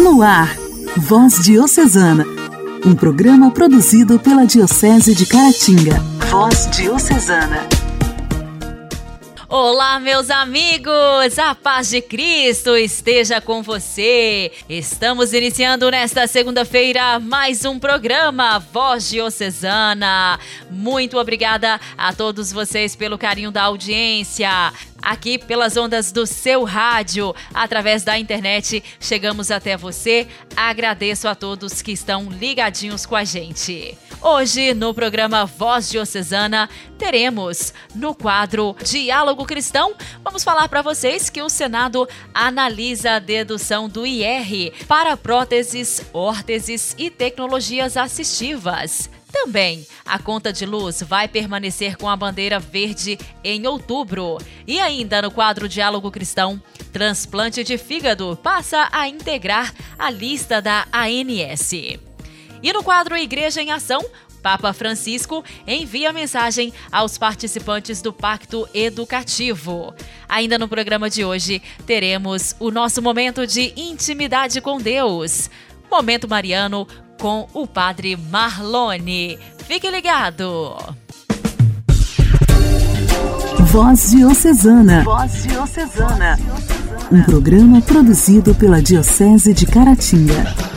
No ar, Voz Diocesana, um programa produzido pela Diocese de Caratinga. Voz Diocesana. Olá, meus amigos! A paz de Cristo esteja com você! Estamos iniciando nesta segunda-feira mais um programa Voz Diocesana. Muito obrigada a todos vocês pelo carinho da audiência aqui pelas ondas do seu rádio, através da internet. Chegamos até você. Agradeço a todos que estão ligadinhos com a gente. Hoje, no programa Voz Diocesana, teremos no quadro Diálogo Cristão, vamos falar para vocês que o Senado analisa a dedução do IR para próteses, órteses e tecnologias assistivas. Também, a conta de luz vai permanecer com a bandeira verde em outubro. E ainda no quadro Diálogo Cristão, transplante de fígado passa a integrar a lista da ANS. E no quadro Igreja em Ação, Papa Francisco envia mensagem aos participantes do Pacto Educativo. Ainda no programa de hoje, teremos o nosso momento de intimidade com Deus. Momento Mariano com o Padre Marlone. Fique ligado! Voz Diocesana. Voz Diocesana. Um programa produzido pela Diocese de Caratinga.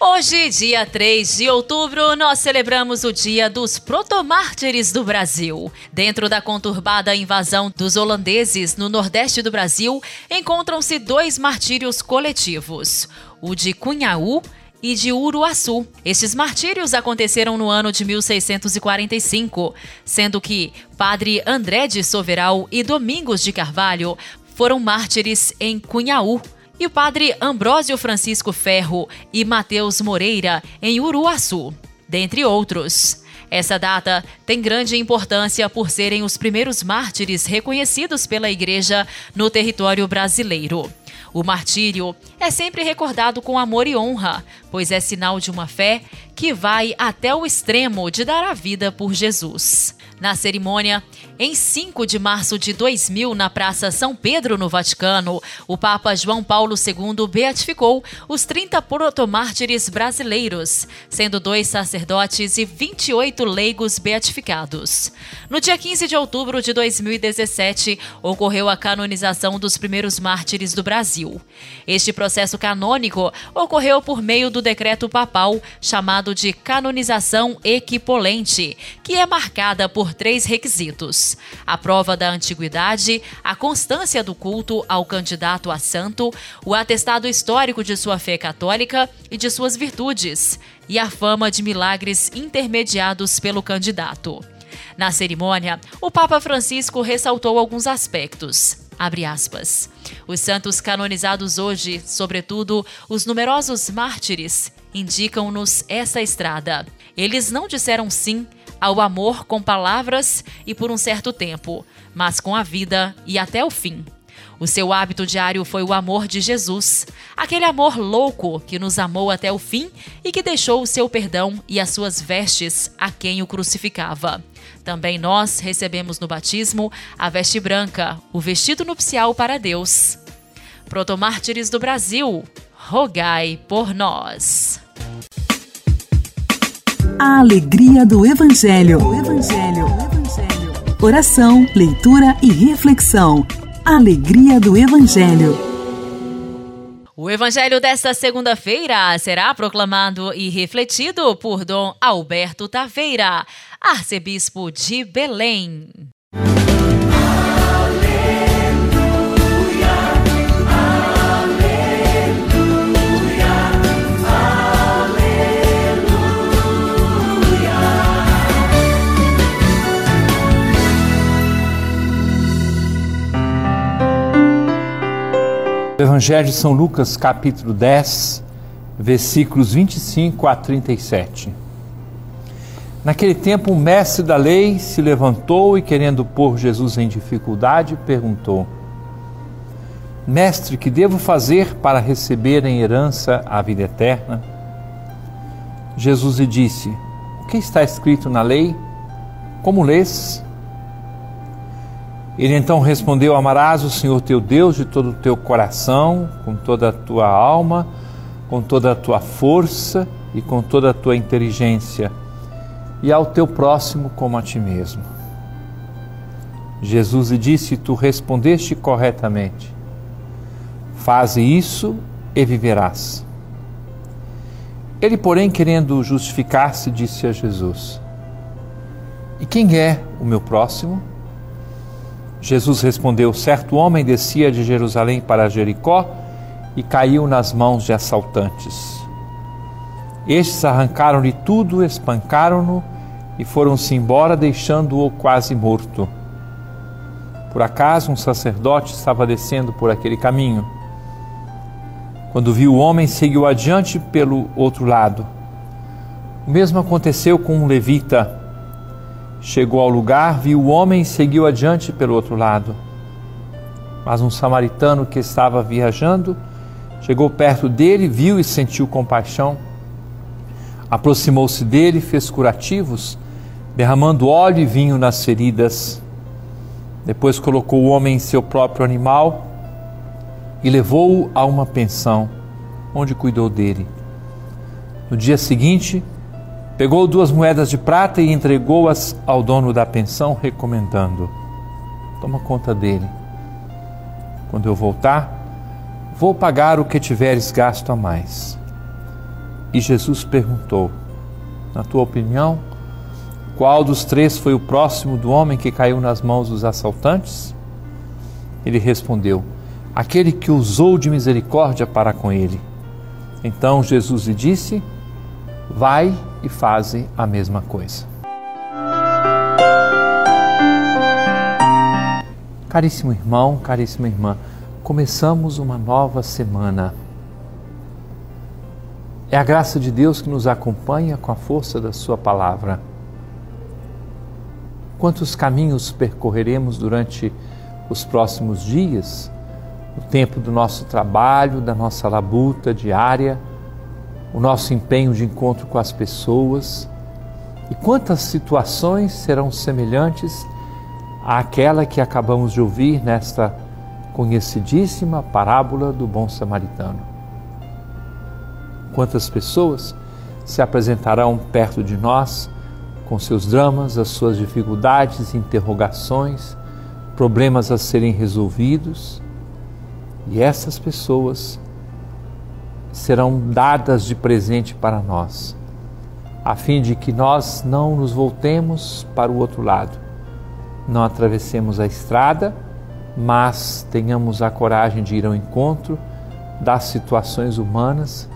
Hoje, dia 3 de outubro, nós celebramos o Dia dos Protomártires do Brasil. Dentro da conturbada invasão dos holandeses no nordeste do Brasil, encontram-se dois martírios coletivos: o de Cunhaú e de Uruaçu. Esses martírios aconteceram no ano de 1645, sendo que Padre André de Soveral e Domingos de Carvalho foram mártires em Cunhaú, e o padre Ambrósio Francisco Ferro e Mateus Moreira em Uruaçu, dentre outros. Essa data tem grande importância por serem os primeiros mártires reconhecidos pela Igreja no território brasileiro. O martírio é sempre recordado com amor e honra, pois é sinal de uma fé que vai até o extremo de dar a vida por Jesus. Na cerimônia, em 5 de março de 2000, na Praça São Pedro, no Vaticano, o Papa João Paulo II beatificou os 30 protomártires brasileiros, sendo dois sacerdotes e 28 leigos beatificados. No dia 15 de outubro de 2017, ocorreu a canonização dos primeiros mártires do Brasil. Este processo canônico ocorreu por meio do decreto papal chamado de canonização equipolente, que é marcada por três requisitos: a prova da antiguidade, a constância do culto ao candidato a santo, o atestado histórico de sua fé católica e de suas virtudes, e a fama de milagres intermediados pelo candidato. Na cerimônia, o Papa Francisco ressaltou alguns aspectos. Abre aspas. Os santos canonizados hoje, sobretudo os numerosos mártires, indicam-nos essa estrada. Eles não disseram sim ao amor com palavras e por um certo tempo, mas com a vida e até o fim. O seu hábito diário foi o amor de Jesus, aquele amor louco que nos amou até o fim e que deixou o seu perdão e as suas vestes a quem o crucificava. Também nós recebemos no batismo a veste branca, o vestido nupcial para Deus. Protomártires do Brasil, rogai por nós. A alegria do Evangelho. O Evangelho. O Evangelho. Oração, leitura e reflexão. Alegria do Evangelho. O Evangelho desta segunda-feira será proclamado e refletido por Dom Alberto Taveira, arcebispo de Belém. Evangelho de São Lucas, capítulo 10, versículos 25 a 37. Naquele tempo, o mestre da lei se levantou e, querendo pôr Jesus em dificuldade, perguntou: Mestre, que devo fazer para receber em herança a vida eterna? Jesus lhe disse: O que está escrito na lei? Como lês? Ele então respondeu: Amarás o Senhor teu Deus de todo o teu coração, com toda a tua alma, com toda a tua força e com toda a tua inteligência, e ao teu próximo como a ti mesmo. Jesus lhe disse: Tu respondeste corretamente. Faze isso e viverás. Ele, porém, querendo justificar-se, disse a Jesus: E quem é o meu próximo? Jesus respondeu: Certo homem descia de Jerusalém para Jericó e caiu nas mãos de assaltantes. Estes arrancaram-lhe tudo, espancaram-no e foram-se embora, deixando-o quase morto. Por acaso um sacerdote estava descendo por aquele caminho. Quando viu o homem, seguiu adiante pelo outro lado. O mesmo aconteceu com um levita Chegou ao lugar, viu o homem e seguiu adiante pelo outro lado. Mas um samaritano que estava viajando chegou perto dele, viu e sentiu compaixão. Aproximou-se dele, fez curativos, derramando óleo e vinho nas feridas. Depois colocou o homem em seu próprio animal e levou-o a uma pensão, onde cuidou dele. No dia seguinte, Pegou duas moedas de prata e entregou-as ao dono da pensão, recomendando: Toma conta dele. Quando eu voltar, vou pagar o que tiveres gasto a mais. E Jesus perguntou: Na tua opinião, qual dos três foi o próximo do homem que caiu nas mãos dos assaltantes? Ele respondeu: Aquele que usou de misericórdia para com ele. Então Jesus lhe disse: Vai e fazem a mesma coisa. Caríssimo irmão, caríssima irmã, começamos uma nova semana. É a graça de Deus que nos acompanha com a força da Sua palavra. Quantos caminhos percorreremos durante os próximos dias? O tempo do nosso trabalho, da nossa labuta diária o nosso empenho de encontro com as pessoas e quantas situações serão semelhantes àquela que acabamos de ouvir nesta conhecidíssima parábola do bom samaritano. Quantas pessoas se apresentarão perto de nós com seus dramas, as suas dificuldades, interrogações, problemas a serem resolvidos, e essas pessoas serão dadas de presente para nós, a fim de que nós não nos voltemos para o outro lado, não atravessemos a estrada, mas tenhamos a coragem de ir ao encontro das situações humanas,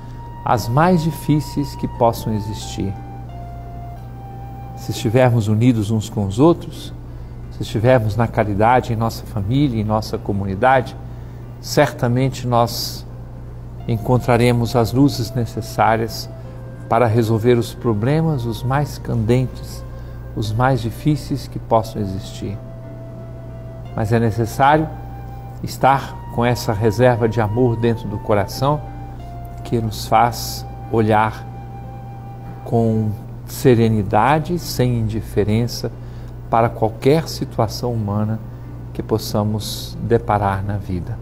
as mais difíceis que possam existir. Se estivermos unidos uns com os outros, se estivermos na caridade em nossa família, em nossa comunidade, certamente nós encontraremos as luzes necessárias para resolver os problemas os mais candentes, os mais difíceis que possam existir. Mas é necessário estar com essa reserva de amor dentro do coração que nos faz olhar com serenidade, sem indiferença para qualquer situação humana que possamos deparar na vida.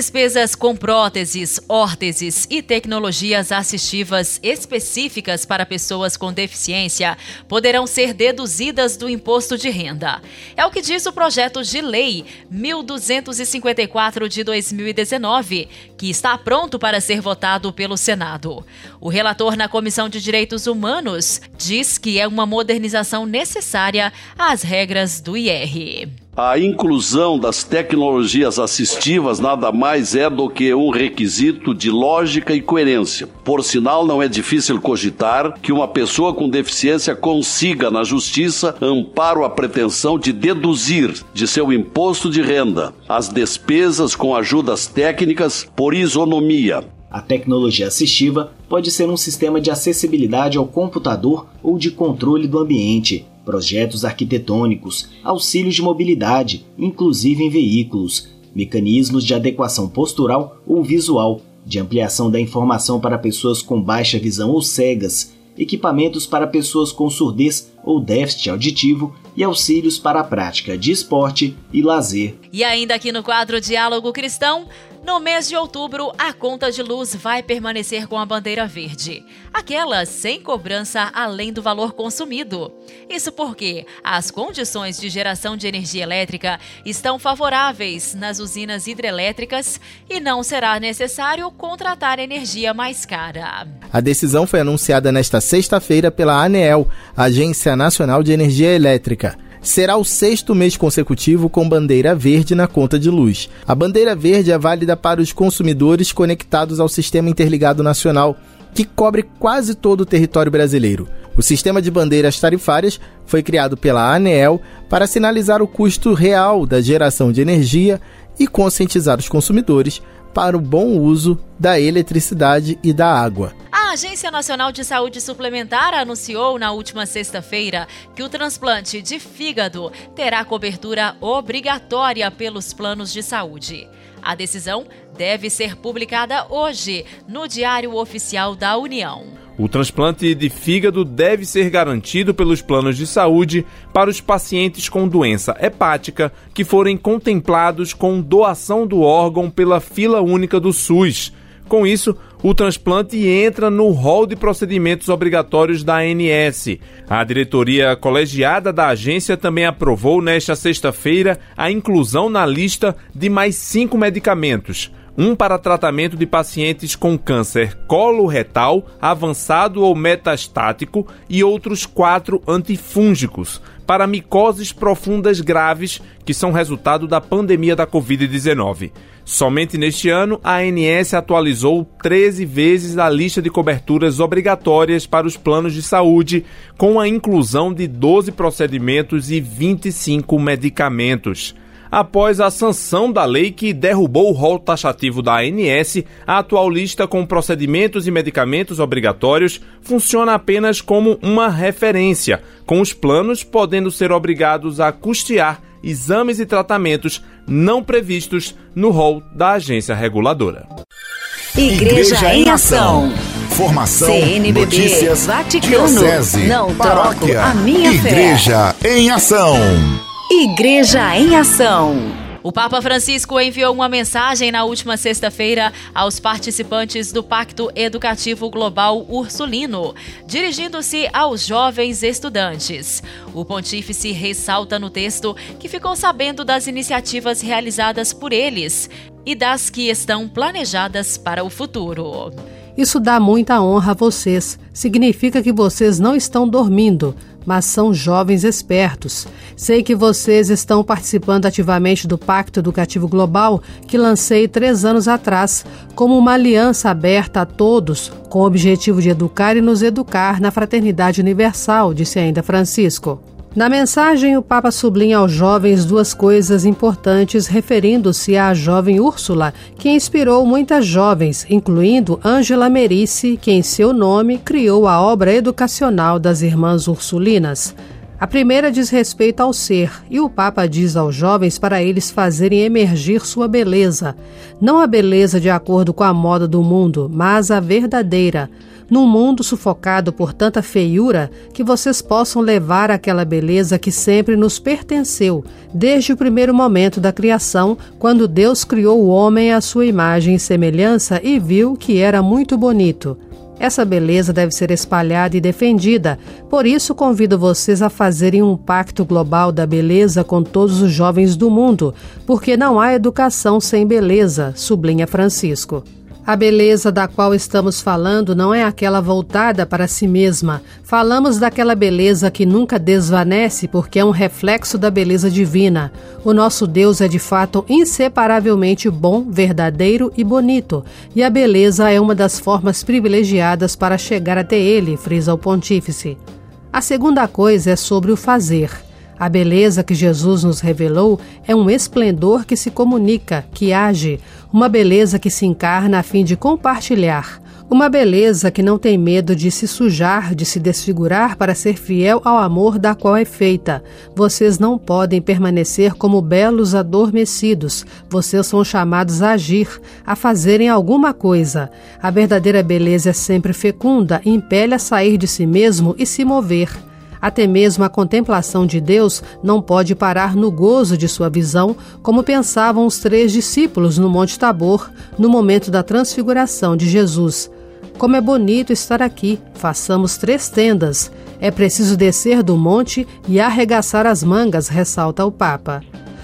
despesas com próteses, órteses e tecnologias assistivas específicas para pessoas com deficiência poderão ser deduzidas do imposto de renda. É o que diz o projeto de lei 1254 de 2019, que está pronto para ser votado pelo Senado. O relator na Comissão de Direitos Humanos diz que é uma modernização necessária às regras do IR. A inclusão das tecnologias assistivas nada mais é do que um requisito de lógica e coerência. Por sinal, não é difícil cogitar que uma pessoa com deficiência consiga na justiça amparo à pretensão de deduzir de seu imposto de renda as despesas com ajudas técnicas por isonomia A tecnologia assistiva pode ser um sistema de acessibilidade ao computador ou de controle do ambiente, projetos arquitetônicos, auxílios de mobilidade, inclusive em veículos, mecanismos de adequação postural ou visual, de ampliação da informação para pessoas com baixa visão ou cegas, equipamentos para pessoas com surdez ou déficit auditivo e auxílios para a prática de esporte e lazer. E ainda aqui no quadro Diálogo Cristão, no mês de outubro, a conta de luz vai permanecer com a bandeira verde, aquela sem cobrança além do valor consumido. Isso porque as condições de geração de energia elétrica estão favoráveis nas usinas hidrelétricas e não será necessário contratar energia mais cara. A decisão foi anunciada nesta sexta-feira pela ANEEL, Agência Nacional de Energia Elétrica será o sexto mês consecutivo com bandeira verde na conta de luz. A bandeira verde é válida para os consumidores conectados ao Sistema Interligado Nacional, que cobre quase todo o território brasileiro. O sistema de bandeiras tarifárias foi criado pela ANEEL para sinalizar o custo real da geração de energia e conscientizar os consumidores para o bom uso da eletricidade e da água. A Agência Nacional de Saúde Suplementar anunciou na última sexta-feira que o transplante de fígado terá cobertura obrigatória pelos planos de saúde. A decisão deve ser publicada hoje no Diário Oficial da União. O transplante de fígado deve ser garantido pelos planos de saúde para os pacientes com doença hepática que forem contemplados com doação do órgão pela fila única do SUS. Com isso, o transplante entra no rol de procedimentos obrigatórios da ANS. A diretoria colegiada da agência também aprovou nesta sexta-feira a inclusão na lista de mais cinco medicamentos. Um para tratamento de pacientes com câncer coloretal, avançado ou metastático, e outros quatro antifúngicos para micoses profundas graves que são resultado da pandemia da Covid-19. Somente neste ano, a ANS atualizou 13 vezes a lista de coberturas obrigatórias para os planos de saúde, com a inclusão de 12 procedimentos e 25 medicamentos. Após a sanção da lei que derrubou o rol taxativo da ANS, a atual lista com procedimentos e medicamentos obrigatórios funciona apenas como uma referência, com os planos podendo ser obrigados a custear exames e tratamentos não previstos no rol da agência reguladora. Igreja, Igreja em Ação. Formação, CNBB, notícias, Vaticano, diocese, não paróquia, a minha Igreja fé. em Ação. Igreja em Ação. O Papa Francisco enviou uma mensagem na última sexta-feira aos participantes do Pacto Educativo Global Ursulino, dirigindo-se aos jovens estudantes. O pontífice ressalta no texto que ficou sabendo das iniciativas realizadas por eles e das que estão planejadas para o futuro. Isso dá muita honra a vocês. Significa que vocês não estão dormindo, mas são jovens espertos. Sei que vocês estão participando ativamente do Pacto Educativo Global que lancei três anos atrás, como uma aliança aberta a todos, com o objetivo de educar e nos educar na fraternidade universal, disse ainda Francisco. Na mensagem, o Papa sublinha aos jovens duas coisas importantes, referindo-se à jovem Úrsula, que inspirou muitas jovens, incluindo Angela Merice, que em seu nome criou a obra educacional das Irmãs Ursulinas. A primeira diz respeito ao ser, e o Papa diz aos jovens para eles fazerem emergir sua beleza. Não a beleza de acordo com a moda do mundo, mas a verdadeira num mundo sufocado por tanta feiura, que vocês possam levar aquela beleza que sempre nos pertenceu, desde o primeiro momento da criação, quando Deus criou o homem à sua imagem e semelhança e viu que era muito bonito. Essa beleza deve ser espalhada e defendida. Por isso, convido vocês a fazerem um pacto global da beleza com todos os jovens do mundo, porque não há educação sem beleza, sublinha Francisco. A beleza da qual estamos falando não é aquela voltada para si mesma. Falamos daquela beleza que nunca desvanece porque é um reflexo da beleza divina. O nosso Deus é de fato inseparavelmente bom, verdadeiro e bonito, e a beleza é uma das formas privilegiadas para chegar até ele, frisa o pontífice. A segunda coisa é sobre o fazer. A beleza que Jesus nos revelou é um esplendor que se comunica, que age, uma beleza que se encarna a fim de compartilhar. Uma beleza que não tem medo de se sujar, de se desfigurar para ser fiel ao amor da qual é feita. Vocês não podem permanecer como belos adormecidos. Vocês são chamados a agir, a fazerem alguma coisa. A verdadeira beleza é sempre fecunda, impele a sair de si mesmo e se mover. Até mesmo a contemplação de Deus não pode parar no gozo de sua visão, como pensavam os três discípulos no Monte Tabor, no momento da transfiguração de Jesus. Como é bonito estar aqui. Façamos três tendas. É preciso descer do monte e arregaçar as mangas, ressalta o Papa.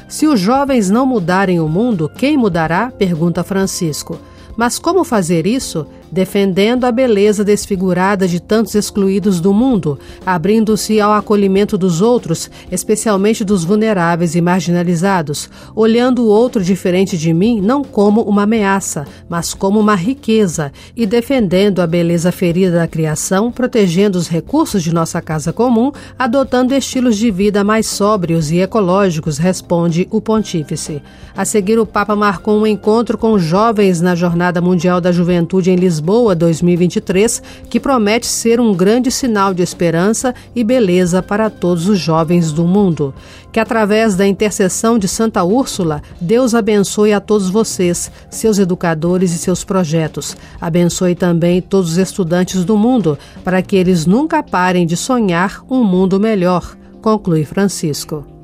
Se os jovens não mudarem o mundo, quem mudará? pergunta Francisco. Mas como fazer isso? Defendendo a beleza desfigurada de tantos excluídos do mundo, abrindo-se ao acolhimento dos outros, especialmente dos vulneráveis e marginalizados, olhando o outro diferente de mim não como uma ameaça, mas como uma riqueza, e defendendo a beleza ferida da criação, protegendo os recursos de nossa casa comum, adotando estilos de vida mais sóbrios e ecológicos, responde o pontífice. A seguir, o Papa marcou um encontro com jovens na Jornada Mundial da Juventude em Lisboa Lisboa 2023, que promete ser um grande sinal de esperança e beleza para todos os jovens do mundo. Que através da intercessão de Santa Úrsula, Deus abençoe a todos vocês, seus educadores e seus projetos. Abençoe também todos os estudantes do mundo, para que eles nunca parem de sonhar um mundo melhor, conclui Francisco.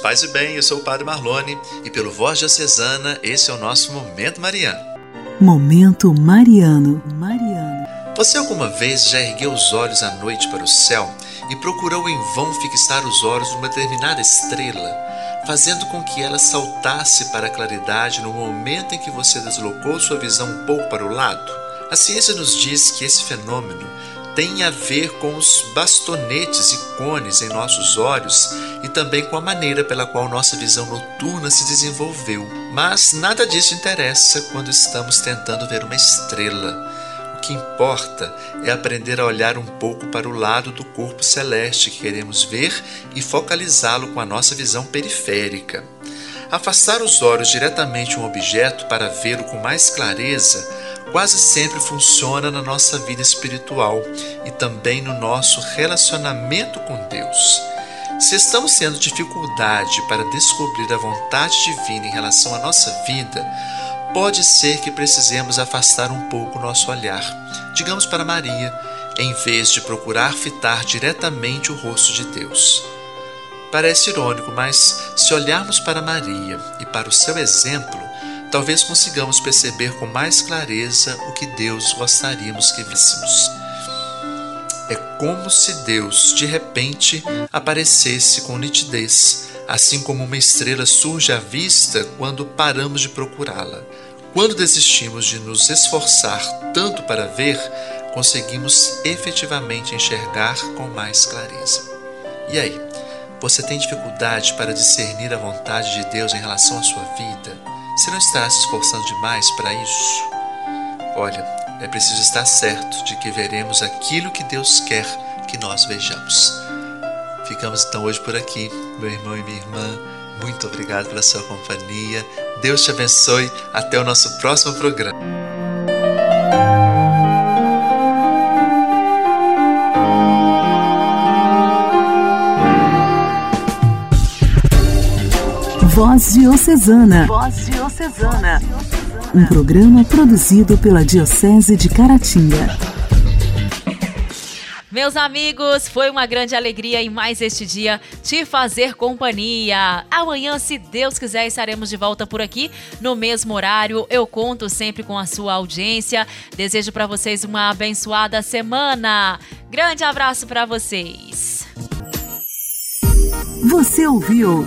Paz e bem, eu sou o Padre Marlone e pelo Voz Diocesana, esse é o nosso Momento Mariano. Momento Mariano. Mariano. Você alguma vez já ergueu os olhos à noite para o céu e procurou em vão fixar os olhos numa determinada estrela, fazendo com que ela saltasse para a claridade no momento em que você deslocou sua visão um pouco para o lado? A ciência nos diz que esse fenômeno tem a ver com os bastonetes e cones em nossos olhos e também com a maneira pela qual nossa visão noturna se desenvolveu. Mas nada disso interessa quando estamos tentando ver uma estrela. O que importa é aprender a olhar um pouco para o lado do corpo celeste que queremos ver e focalizá-lo com a nossa visão periférica. Afastar os olhos diretamente um objeto para vê-lo com mais clareza quase sempre funciona na nossa vida espiritual e também no nosso relacionamento com Deus. Se estamos tendo dificuldade para descobrir a vontade divina em relação à nossa vida, pode ser que precisemos afastar um pouco o nosso olhar. Digamos para Maria, em vez de procurar fitar diretamente o rosto de Deus. Parece irônico, mas se olharmos para Maria e para o seu exemplo, talvez consigamos perceber com mais clareza o que Deus gostaríamos que víssemos. É como se Deus, de repente, aparecesse com nitidez, assim como uma estrela surge à vista quando paramos de procurá-la. Quando desistimos de nos esforçar tanto para ver, conseguimos efetivamente enxergar com mais clareza. E aí, você tem dificuldade para discernir a vontade de Deus em relação à sua vida? Você não está se esforçando demais para isso? Olha, é preciso estar certo de que veremos aquilo que Deus quer que nós vejamos. Ficamos então hoje por aqui, meu irmão e minha irmã. Muito obrigado pela sua companhia. Deus te abençoe. Até o nosso próximo programa. Voz Diocesana. Voz Diocesana. Um programa produzido pela Diocese de Caratinga. Meus amigos, foi uma grande alegria em mais este dia te fazer companhia. Amanhã, se Deus quiser, estaremos de volta por aqui no mesmo horário. Eu conto sempre com a sua audiência. Desejo para vocês uma abençoada semana. Grande abraço para vocês. Você ouviu